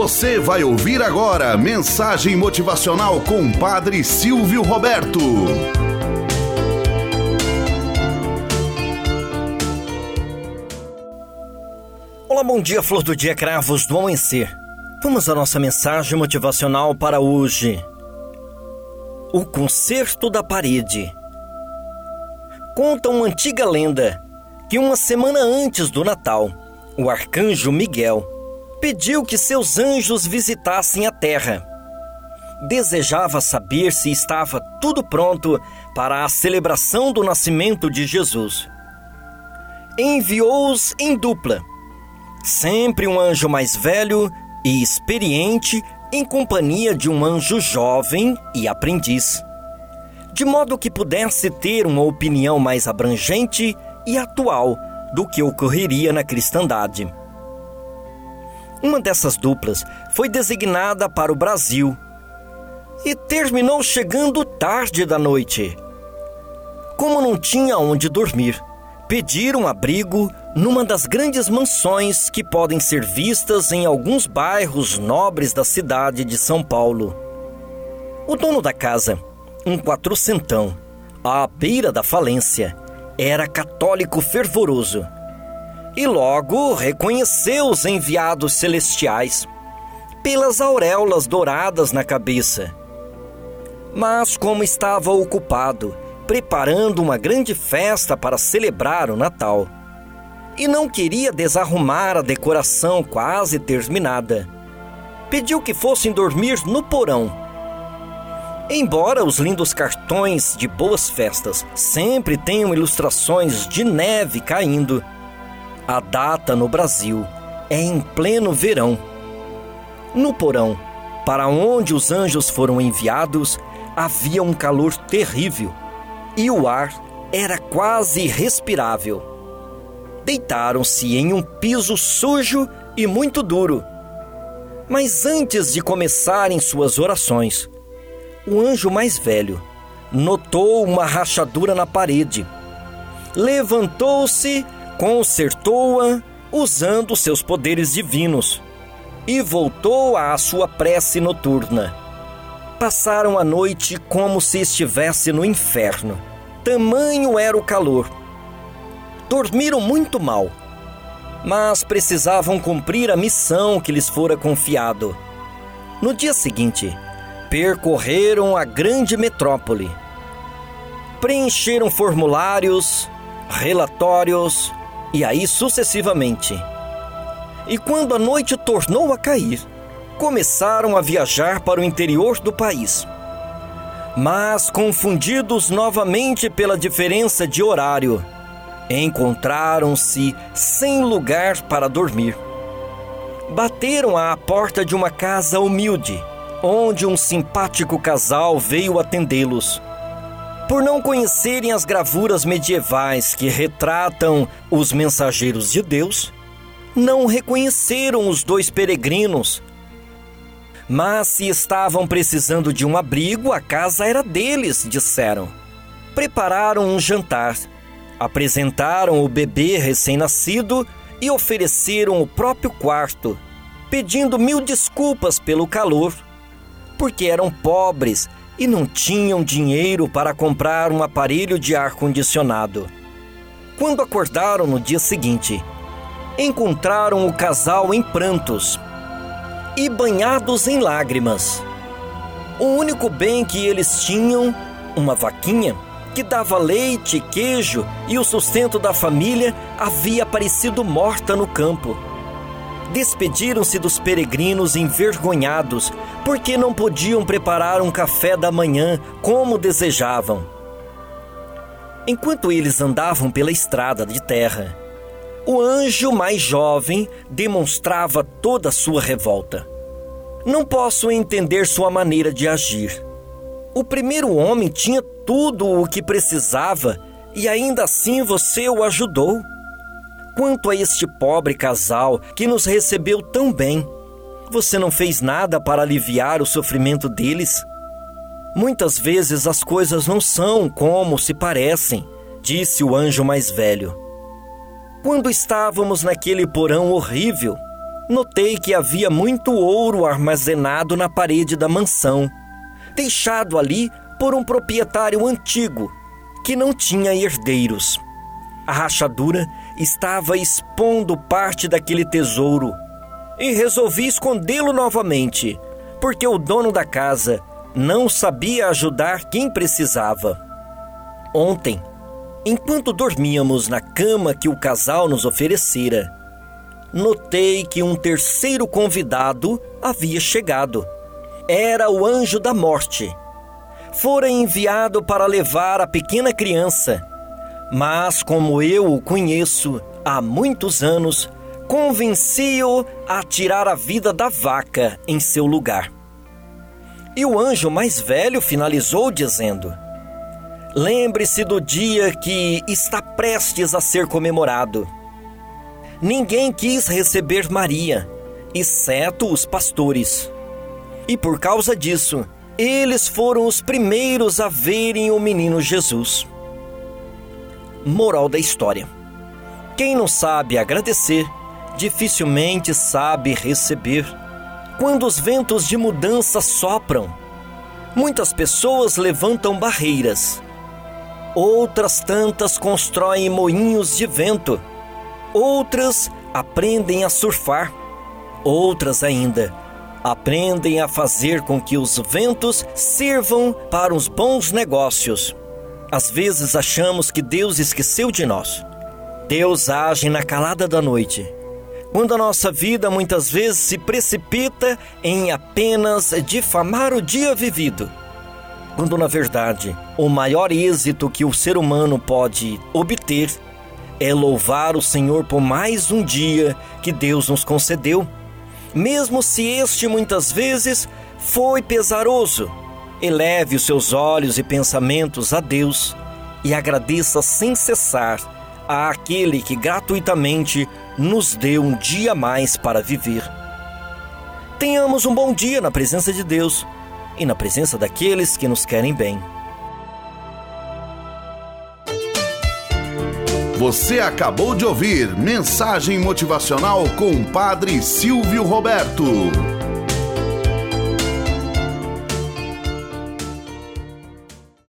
Você vai ouvir agora mensagem motivacional com Padre Silvio Roberto. Olá, bom dia, flor do dia, cravos do amanhecer. Vamos à nossa mensagem motivacional para hoje. O concerto da parede. Conta uma antiga lenda que uma semana antes do Natal, o arcanjo Miguel pediu que seus anjos visitassem a terra. Desejava saber se estava tudo pronto para a celebração do nascimento de Jesus. Enviou-os em dupla, sempre um anjo mais velho e experiente em companhia de um anjo jovem e aprendiz, de modo que pudesse ter uma opinião mais abrangente e atual do que ocorreria na cristandade. Uma dessas duplas foi designada para o Brasil e terminou chegando tarde da noite. Como não tinha onde dormir, pediram abrigo numa das grandes mansões que podem ser vistas em alguns bairros nobres da cidade de São Paulo. O dono da casa, um quatrocentão, à beira da falência, era católico fervoroso e logo reconheceu os enviados celestiais pelas auréolas douradas na cabeça. Mas, como estava ocupado preparando uma grande festa para celebrar o Natal, e não queria desarrumar a decoração quase terminada, pediu que fossem dormir no porão. Embora os lindos cartões de boas festas sempre tenham ilustrações de neve caindo, a data no Brasil é em pleno verão. No porão, para onde os anjos foram enviados, havia um calor terrível e o ar era quase irrespirável. Deitaram-se em um piso sujo e muito duro. Mas antes de começarem suas orações, o anjo mais velho notou uma rachadura na parede. Levantou-se consertou-a usando seus poderes divinos e voltou à sua prece noturna. Passaram a noite como se estivesse no inferno. Tamanho era o calor. Dormiram muito mal, mas precisavam cumprir a missão que lhes fora confiado. No dia seguinte, percorreram a grande metrópole. Preencheram formulários, relatórios, e aí sucessivamente. E quando a noite tornou a cair, começaram a viajar para o interior do país. Mas, confundidos novamente pela diferença de horário, encontraram-se sem lugar para dormir. Bateram à porta de uma casa humilde, onde um simpático casal veio atendê-los por não conhecerem as gravuras medievais que retratam os mensageiros de Deus, não reconheceram os dois peregrinos. Mas se estavam precisando de um abrigo, a casa era deles, disseram. Prepararam um jantar, apresentaram o bebê recém-nascido e ofereceram o próprio quarto, pedindo mil desculpas pelo calor, porque eram pobres e não tinham dinheiro para comprar um aparelho de ar-condicionado. Quando acordaram no dia seguinte, encontraram o casal em prantos e banhados em lágrimas. O único bem que eles tinham, uma vaquinha, que dava leite, queijo e o sustento da família, havia aparecido morta no campo despediram-se dos peregrinos envergonhados, porque não podiam preparar um café da manhã como desejavam. Enquanto eles andavam pela estrada de terra, o anjo mais jovem demonstrava toda a sua revolta. Não posso entender sua maneira de agir. O primeiro homem tinha tudo o que precisava e ainda assim você o ajudou quanto a este pobre casal que nos recebeu tão bem. Você não fez nada para aliviar o sofrimento deles? Muitas vezes as coisas não são como se parecem, disse o anjo mais velho. Quando estávamos naquele porão horrível, notei que havia muito ouro armazenado na parede da mansão, deixado ali por um proprietário antigo que não tinha herdeiros. A rachadura estava expondo parte daquele tesouro e resolvi escondê-lo novamente, porque o dono da casa não sabia ajudar quem precisava. Ontem, enquanto dormíamos na cama que o casal nos oferecera, notei que um terceiro convidado havia chegado. Era o anjo da morte. Fora enviado para levar a pequena criança, mas como eu o conheço há muitos anos, convenci-o a tirar a vida da vaca em seu lugar. E o anjo mais velho finalizou dizendo: Lembre-se do dia que está prestes a ser comemorado ninguém quis receber Maria, exceto os pastores. E por causa disso, eles foram os primeiros a verem o menino Jesus. Moral da história: Quem não sabe agradecer, dificilmente sabe receber. Quando os ventos de mudança sopram, muitas pessoas levantam barreiras. Outras tantas constroem moinhos de vento Outras aprendem a surfar. Outras ainda aprendem a fazer com que os ventos sirvam para os bons negócios. Às vezes achamos que Deus esqueceu de nós. Deus age na calada da noite. Quando a nossa vida muitas vezes se precipita em apenas difamar o dia vivido. Quando na verdade o maior êxito que o ser humano pode obter é louvar o Senhor por mais um dia que Deus nos concedeu, mesmo se este muitas vezes foi pesaroso. Eleve os seus olhos e pensamentos a Deus e agradeça sem cessar a aquele que gratuitamente nos deu um dia mais para viver. Tenhamos um bom dia na presença de Deus e na presença daqueles que nos querem bem. Você acabou de ouvir Mensagem Motivacional com o Padre Silvio Roberto.